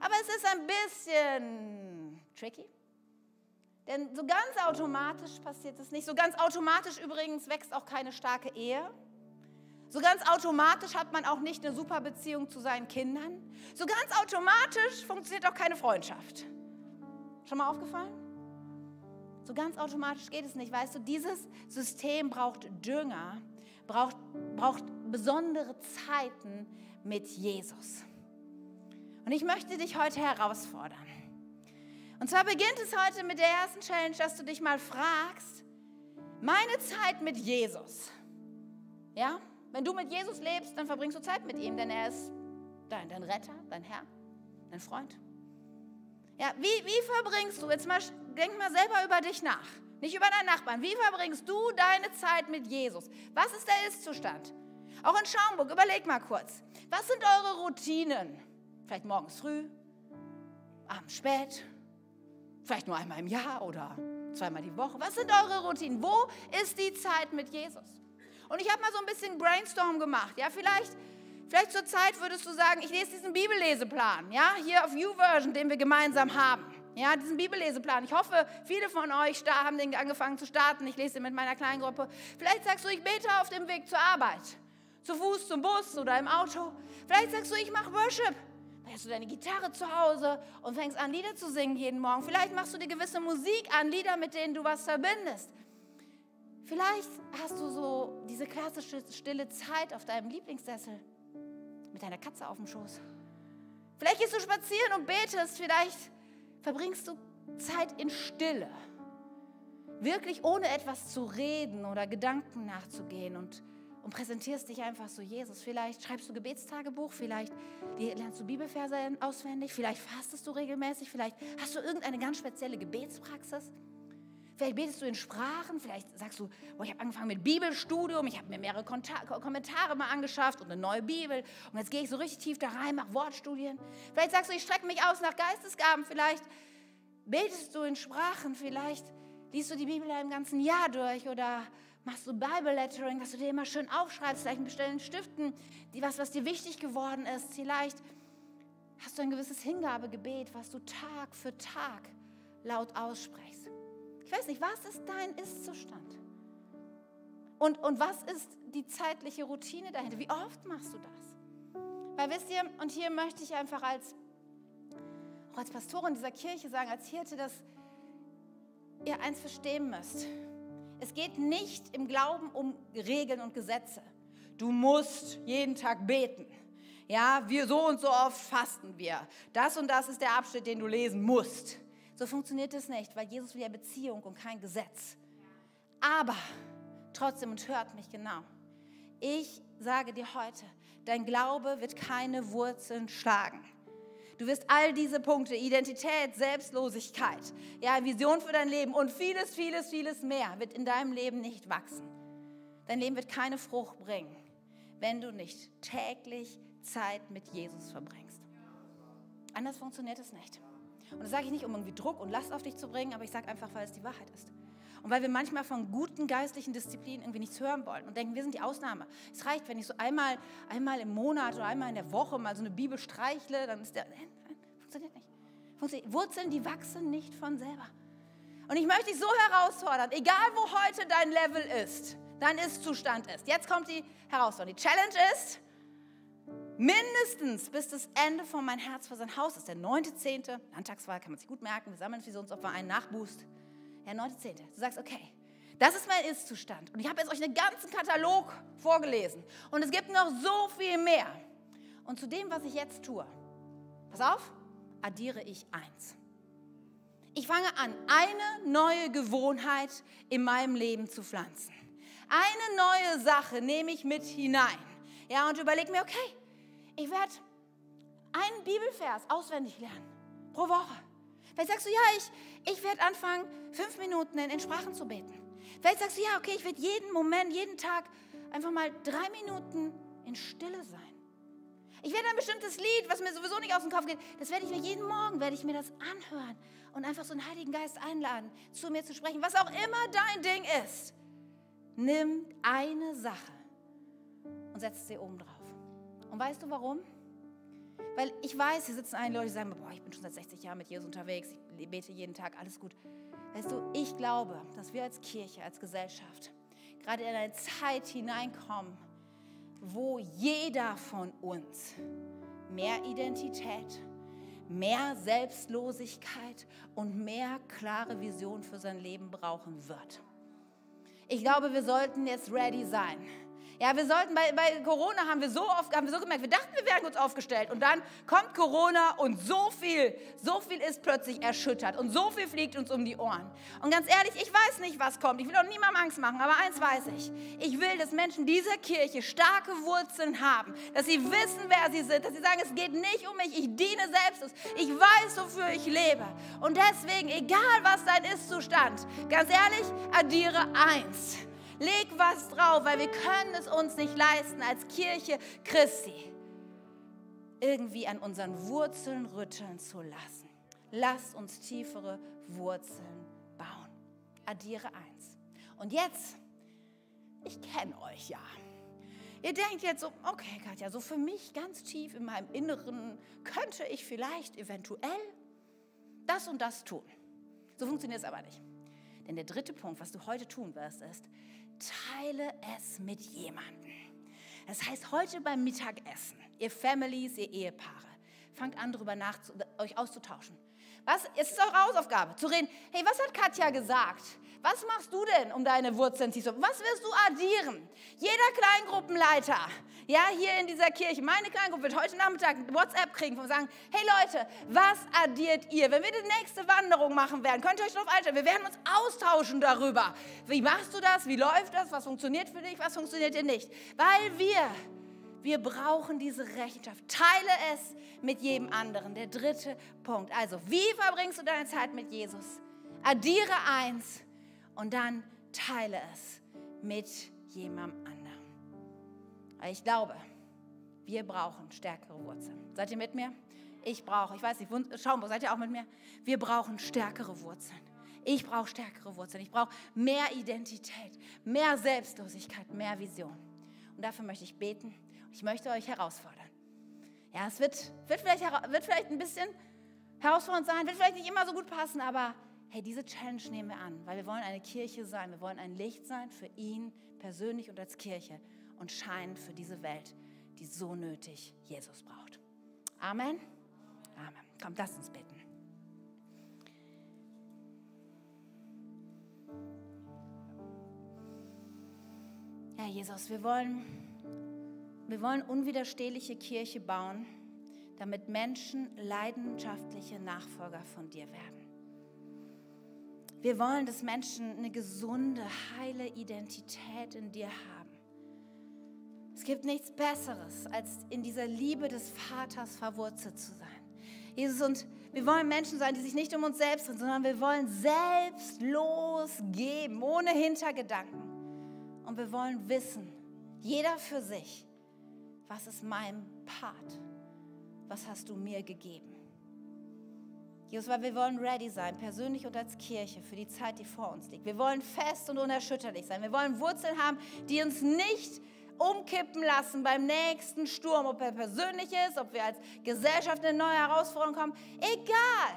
Aber es ist ein bisschen tricky. Denn so ganz automatisch passiert es nicht. So ganz automatisch übrigens wächst auch keine starke Ehe. So ganz automatisch hat man auch nicht eine super Beziehung zu seinen Kindern. So ganz automatisch funktioniert auch keine Freundschaft. Schon mal aufgefallen? So ganz automatisch geht es nicht. Weißt du, dieses System braucht Dünger, braucht, braucht besondere Zeiten mit Jesus. Und ich möchte dich heute herausfordern. Und zwar beginnt es heute mit der ersten Challenge, dass du dich mal fragst, meine Zeit mit Jesus. Ja? Wenn du mit Jesus lebst, dann verbringst du Zeit mit ihm, denn er ist dein, dein Retter, dein Herr, dein Freund. Ja, wie, wie verbringst du, jetzt mal, denk mal selber über dich nach, nicht über deinen Nachbarn. Wie verbringst du deine Zeit mit Jesus? Was ist der Ist-Zustand? Auch in Schaumburg, überleg mal kurz. Was sind eure Routinen? Vielleicht morgens früh, abends spät, vielleicht nur einmal im Jahr oder zweimal die Woche. Was sind eure Routinen? Wo ist die Zeit mit Jesus? Und ich habe mal so ein bisschen Brainstorm gemacht. Ja, vielleicht Vielleicht zur Zeit würdest du sagen, ich lese diesen Bibelleseplan, ja, hier auf YouVersion, den wir gemeinsam haben. Ja, diesen Bibelleseplan. Ich hoffe, viele von euch haben den angefangen zu starten. Ich lese den mit meiner kleinen Gruppe. Vielleicht sagst du, ich bete auf dem Weg zur Arbeit. Zu Fuß, zum Bus oder im Auto. Vielleicht sagst du, ich mache Worship. Dann hast du deine Gitarre zu Hause und fängst an, Lieder zu singen jeden Morgen. Vielleicht machst du dir gewisse Musik an, Lieder, mit denen du was verbindest. Vielleicht hast du so diese klassische stille Zeit auf deinem Lieblingssessel mit deiner Katze auf dem Schoß. Vielleicht gehst du spazieren und betest, vielleicht verbringst du Zeit in Stille. Wirklich ohne etwas zu reden oder Gedanken nachzugehen und, und präsentierst dich einfach so Jesus. Vielleicht schreibst du Gebetstagebuch, vielleicht lernst du Bibelverse auswendig, vielleicht fastest du regelmäßig, vielleicht hast du irgendeine ganz spezielle Gebetspraxis. Vielleicht betest du in Sprachen, vielleicht sagst du, oh, ich habe angefangen mit Bibelstudium, ich habe mir mehrere Kommentare mal angeschafft und eine neue Bibel und jetzt gehe ich so richtig tief da rein, mache Wortstudien. Vielleicht sagst du, ich strecke mich aus nach Geistesgaben, vielleicht betest du in Sprachen, vielleicht liest du die Bibel im ganzen Jahr durch oder machst du Bible Lettering, dass du dir immer schön aufschreibst, vielleicht mit bestimmten Stiften, die was, was dir wichtig geworden ist. Vielleicht hast du ein gewisses Hingabegebet, was du Tag für Tag laut aussprichst. Ich weiß nicht, was ist dein Ist-Zustand? Und, und was ist die zeitliche Routine dahinter? Wie oft machst du das? Weil wisst ihr, und hier möchte ich einfach als, auch als Pastorin dieser Kirche sagen, als Hirte, dass ihr eins verstehen müsst. Es geht nicht im Glauben um Regeln und Gesetze. Du musst jeden Tag beten. Ja, wir so und so oft fasten wir. Das und das ist der Abschnitt, den du lesen musst. So funktioniert es nicht, weil Jesus will ja Beziehung und kein Gesetz. Aber trotzdem, und hört mich genau, ich sage dir heute, dein Glaube wird keine Wurzeln schlagen. Du wirst all diese Punkte, Identität, Selbstlosigkeit, ja, Vision für dein Leben und vieles, vieles, vieles mehr wird in deinem Leben nicht wachsen. Dein Leben wird keine Frucht bringen, wenn du nicht täglich Zeit mit Jesus verbringst. Anders funktioniert es nicht. Und das sage ich nicht, um irgendwie Druck und Last auf dich zu bringen, aber ich sage einfach, weil es die Wahrheit ist. Und weil wir manchmal von guten geistlichen Disziplinen irgendwie nichts hören wollen und denken, wir sind die Ausnahme. Es reicht, wenn ich so einmal, einmal im Monat oder einmal in der Woche mal so eine Bibel streichle, dann ist der, Funktioniert nicht. Funktioniert. Wurzeln, die wachsen nicht von selber. Und ich möchte dich so herausfordern, egal wo heute dein Level ist, dein Ist-Zustand ist. Jetzt kommt die Herausforderung. Die Challenge ist, mindestens bis das Ende von Mein Herz für sein Haus ist, der 9.10., Landtagswahl, kann man sich gut merken, wir sammeln Visionsopfer ein, Nachboost. Ja, 9.10. Du sagst, okay, das ist mein Ist-Zustand. Und ich habe jetzt euch einen ganzen Katalog vorgelesen. Und es gibt noch so viel mehr. Und zu dem, was ich jetzt tue, pass auf, addiere ich eins. Ich fange an, eine neue Gewohnheit in meinem Leben zu pflanzen. Eine neue Sache nehme ich mit hinein. Ja, und überlege mir, okay, ich werde einen Bibelvers auswendig lernen pro Woche. Vielleicht sagst du, ja, ich, ich werde anfangen, fünf Minuten in, in Sprachen zu beten. Vielleicht sagst du, ja, okay, ich werde jeden Moment, jeden Tag einfach mal drei Minuten in Stille sein. Ich werde ein bestimmtes Lied, was mir sowieso nicht aus dem Kopf geht, das werde ich mir jeden Morgen, werde ich mir das anhören und einfach so einen Heiligen Geist einladen, zu mir zu sprechen, was auch immer dein Ding ist. Nimm eine Sache und setz sie oben drauf. Und weißt du warum? Weil ich weiß, hier sitzen einige Leute, die sagen, boah, ich bin schon seit 60 Jahren mit Jesus unterwegs, ich bete jeden Tag, alles gut. Weißt du, ich glaube, dass wir als Kirche, als Gesellschaft gerade in eine Zeit hineinkommen, wo jeder von uns mehr Identität, mehr Selbstlosigkeit und mehr klare Vision für sein Leben brauchen wird. Ich glaube, wir sollten jetzt ready sein ja, wir sollten bei, bei Corona haben wir so oft haben wir so gemerkt, wir dachten, wir wären gut aufgestellt und dann kommt Corona und so viel, so viel ist plötzlich erschüttert und so viel fliegt uns um die Ohren. Und ganz ehrlich, ich weiß nicht, was kommt. Ich will auch niemandem Angst machen, aber eins weiß ich. Ich will, dass Menschen dieser Kirche starke Wurzeln haben, dass sie wissen, wer sie sind, dass sie sagen, es geht nicht um mich, ich diene selbst. Ich weiß, wofür ich lebe. Und deswegen, egal was dein Ist-Zustand, ganz ehrlich, addiere eins. Leg was drauf, weil wir können es uns nicht leisten, als Kirche Christi irgendwie an unseren Wurzeln rütteln zu lassen. Lasst uns tiefere Wurzeln bauen. Addiere eins. Und jetzt, ich kenne euch ja. Ihr denkt jetzt so, okay, Katja, so für mich ganz tief in meinem Inneren könnte ich vielleicht eventuell das und das tun. So funktioniert es aber nicht. Denn der dritte Punkt, was du heute tun wirst, ist, teile es mit jemandem. Das heißt, heute beim Mittagessen, ihr Families, ihr Ehepaare, fangt an, darüber nach, euch auszutauschen. Was, es ist eure Hausaufgabe, zu reden, hey, was hat Katja gesagt? Was machst du denn, um deine Wurzeln zu Was wirst du addieren? Jeder Kleingruppenleiter, ja, hier in dieser Kirche, meine Kleingruppe wird heute Nachmittag WhatsApp kriegen und sagen, hey Leute, was addiert ihr? Wenn wir die nächste Wanderung machen werden, könnt ihr euch darauf einstellen, wir werden uns austauschen darüber. Wie machst du das? Wie läuft das? Was funktioniert für dich? Was funktioniert dir nicht? Weil wir wir brauchen diese Rechenschaft. Teile es mit jedem anderen. Der dritte Punkt. Also, wie verbringst du deine Zeit mit Jesus? Addiere eins und dann teile es mit jemandem anderen. Weil ich glaube, wir brauchen stärkere Wurzeln. Seid ihr mit mir? Ich brauche, ich weiß nicht, schauen, seid ihr auch mit mir? Wir brauchen stärkere Wurzeln. Ich brauche stärkere Wurzeln. Ich brauche mehr Identität, mehr Selbstlosigkeit, mehr Vision. Und dafür möchte ich beten. Ich möchte euch herausfordern. Ja, es wird, wird, vielleicht, wird vielleicht ein bisschen herausfordernd sein, wird vielleicht nicht immer so gut passen, aber hey, diese Challenge nehmen wir an, weil wir wollen eine Kirche sein, wir wollen ein Licht sein für ihn persönlich und als Kirche und scheinen für diese Welt, die so nötig Jesus braucht. Amen. Amen. Komm, lass uns beten. Ja, Jesus, wir wollen wir wollen unwiderstehliche Kirche bauen, damit Menschen leidenschaftliche Nachfolger von dir werden. Wir wollen, dass Menschen eine gesunde, heile Identität in dir haben. Es gibt nichts Besseres, als in dieser Liebe des Vaters verwurzelt zu sein. Jesus, und wir wollen Menschen sein, die sich nicht um uns selbst drehen, sondern wir wollen selbstlos geben, ohne Hintergedanken. Und wir wollen wissen, jeder für sich, was ist mein Part? Was hast du mir gegeben? Jesus, weil wir wollen ready sein, persönlich und als Kirche, für die Zeit, die vor uns liegt. Wir wollen fest und unerschütterlich sein. Wir wollen Wurzeln haben, die uns nicht umkippen lassen beim nächsten Sturm, ob er persönlich ist, ob wir als Gesellschaft in eine neue Herausforderung kommen. Egal.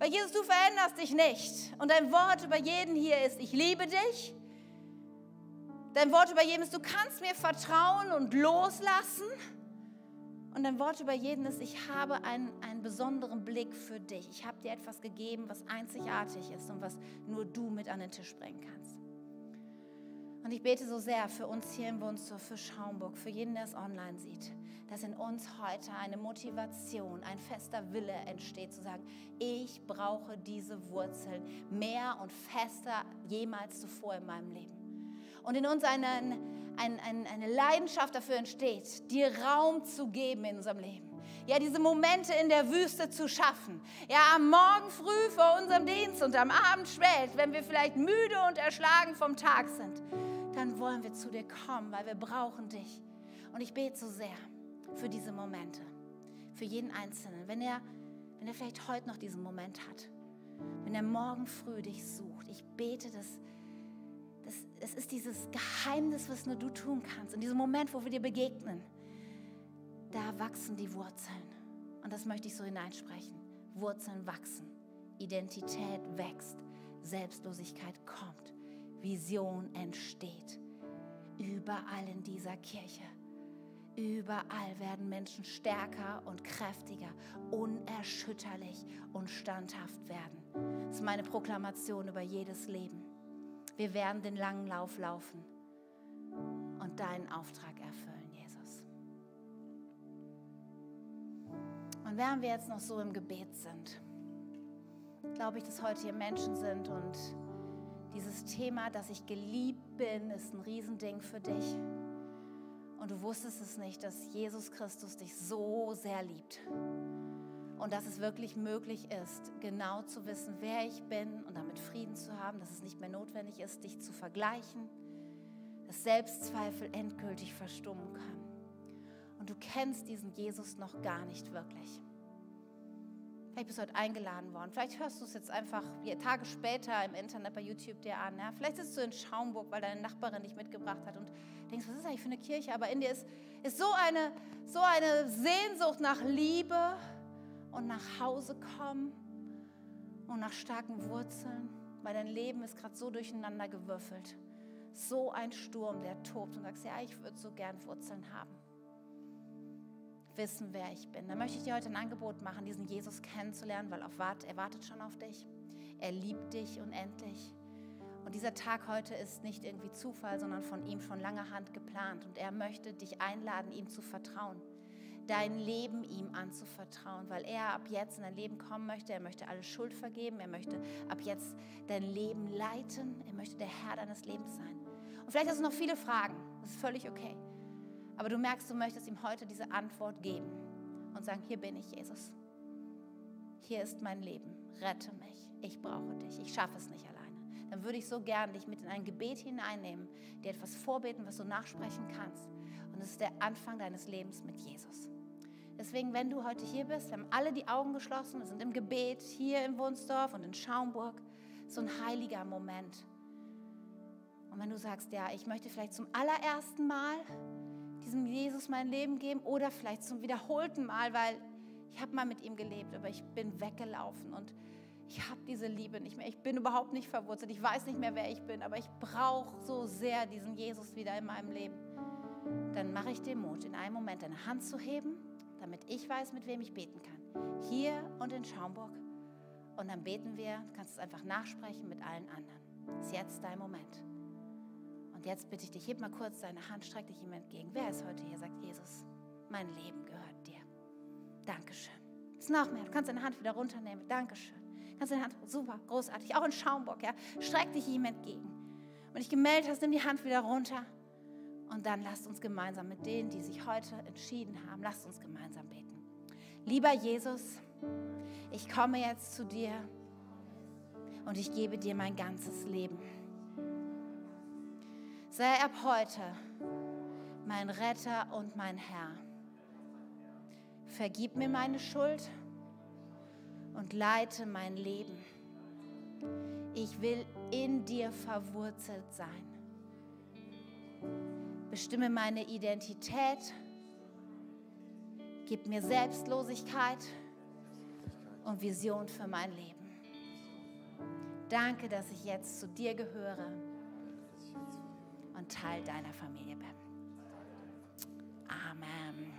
Weil Jesus, du veränderst dich nicht. Und dein Wort über jeden hier ist, ich liebe dich. Dein Wort über jeden ist, du kannst mir vertrauen und loslassen. Und dein Wort über jeden ist, ich habe einen, einen besonderen Blick für dich. Ich habe dir etwas gegeben, was einzigartig ist und was nur du mit an den Tisch bringen kannst. Und ich bete so sehr für uns hier im Wunstorf, für Schaumburg, für jeden, der es online sieht, dass in uns heute eine Motivation, ein fester Wille entsteht, zu sagen, ich brauche diese Wurzeln mehr und fester jemals zuvor in meinem Leben. Und in uns eine, eine, eine Leidenschaft dafür entsteht, dir Raum zu geben in unserem Leben. Ja, diese Momente in der Wüste zu schaffen. Ja, am Morgen früh vor unserem Dienst und am Abend spät, wenn wir vielleicht müde und erschlagen vom Tag sind, dann wollen wir zu dir kommen, weil wir brauchen dich. Und ich bete so sehr für diese Momente, für jeden Einzelnen. Wenn er, wenn er vielleicht heute noch diesen Moment hat, wenn er morgen früh dich sucht, ich bete, dass das, es ist dieses Geheimnis, was nur du tun kannst. In diesem Moment, wo wir dir begegnen, da wachsen die Wurzeln. Und das möchte ich so hineinsprechen. Wurzeln wachsen, Identität wächst, Selbstlosigkeit kommt, Vision entsteht. Überall in dieser Kirche. Überall werden Menschen stärker und kräftiger, unerschütterlich und standhaft werden. Das ist meine Proklamation über jedes Leben. Wir werden den langen Lauf laufen und deinen Auftrag erfüllen, Jesus. Und während wir jetzt noch so im Gebet sind, glaube ich, dass heute hier Menschen sind und dieses Thema, dass ich geliebt bin, ist ein Riesending für dich. Und du wusstest es nicht, dass Jesus Christus dich so sehr liebt. Und dass es wirklich möglich ist, genau zu wissen, wer ich bin und damit Frieden zu haben, dass es nicht mehr notwendig ist, dich zu vergleichen, dass Selbstzweifel endgültig verstummen kann. Und du kennst diesen Jesus noch gar nicht wirklich. Vielleicht bist du heute eingeladen worden. Vielleicht hörst du es jetzt einfach Tage später im Internet bei YouTube dir an. Ja? Vielleicht sitzt du in Schaumburg, weil deine Nachbarin dich mitgebracht hat und denkst, was ist eigentlich für eine Kirche? Aber in dir ist, ist so, eine, so eine Sehnsucht nach Liebe und nach Hause kommen und nach starken Wurzeln, weil dein Leben ist gerade so durcheinander gewürfelt. So ein Sturm, der tobt und sagst, ja, ich würde so gern Wurzeln haben wissen, wer ich bin. Dann möchte ich dir heute ein Angebot machen, diesen Jesus kennenzulernen, weil er wartet schon auf dich. Er liebt dich unendlich. Und dieser Tag heute ist nicht irgendwie Zufall, sondern von ihm von langer Hand geplant. Und er möchte dich einladen, ihm zu vertrauen, dein Leben ihm anzuvertrauen, weil er ab jetzt in dein Leben kommen möchte. Er möchte alle Schuld vergeben. Er möchte ab jetzt dein Leben leiten. Er möchte der Herr deines Lebens sein. Und vielleicht hast du noch viele Fragen. Das ist völlig okay. Aber du merkst, du möchtest ihm heute diese Antwort geben und sagen, hier bin ich, Jesus. Hier ist mein Leben. Rette mich. Ich brauche dich. Ich schaffe es nicht alleine. Dann würde ich so gern dich mit in ein Gebet hineinnehmen, dir etwas vorbeten, was du nachsprechen kannst. Und es ist der Anfang deines Lebens mit Jesus. Deswegen, wenn du heute hier bist, wir haben alle die Augen geschlossen, wir sind im Gebet hier in Wunsdorf und in Schaumburg. So ein heiliger Moment. Und wenn du sagst, ja, ich möchte vielleicht zum allerersten Mal diesem Jesus mein Leben geben oder vielleicht zum wiederholten Mal, weil ich habe mal mit ihm gelebt, aber ich bin weggelaufen und ich habe diese Liebe nicht mehr. Ich bin überhaupt nicht verwurzelt. Ich weiß nicht mehr, wer ich bin, aber ich brauche so sehr diesen Jesus wieder in meinem Leben. Dann mache ich den Mut, in einem Moment deine Hand zu heben, damit ich weiß, mit wem ich beten kann. Hier und in Schaumburg. Und dann beten wir, du kannst es einfach nachsprechen mit allen anderen. Ist jetzt dein Moment. Und jetzt bitte ich dich, heb mal kurz deine Hand, streck dich ihm entgegen. Wer ist heute hier? Sagt Jesus, mein Leben gehört dir. Dankeschön. Ist noch mehr. Du kannst deine Hand wieder runternehmen. Dankeschön. Kannst deine Hand, super, großartig. Auch in Schaumburg, ja. Streck dich ihm entgegen. Wenn dich gemeldet hast, nimm die Hand wieder runter. Und dann lasst uns gemeinsam mit denen, die sich heute entschieden haben, lasst uns gemeinsam beten. Lieber Jesus, ich komme jetzt zu dir und ich gebe dir mein ganzes Leben sei ab heute mein Retter und mein Herr. Vergib mir meine Schuld und leite mein Leben. Ich will in dir verwurzelt sein. Bestimme meine Identität. Gib mir Selbstlosigkeit und Vision für mein Leben. Danke, dass ich jetzt zu dir gehöre und Teil deiner Familie bin. Amen.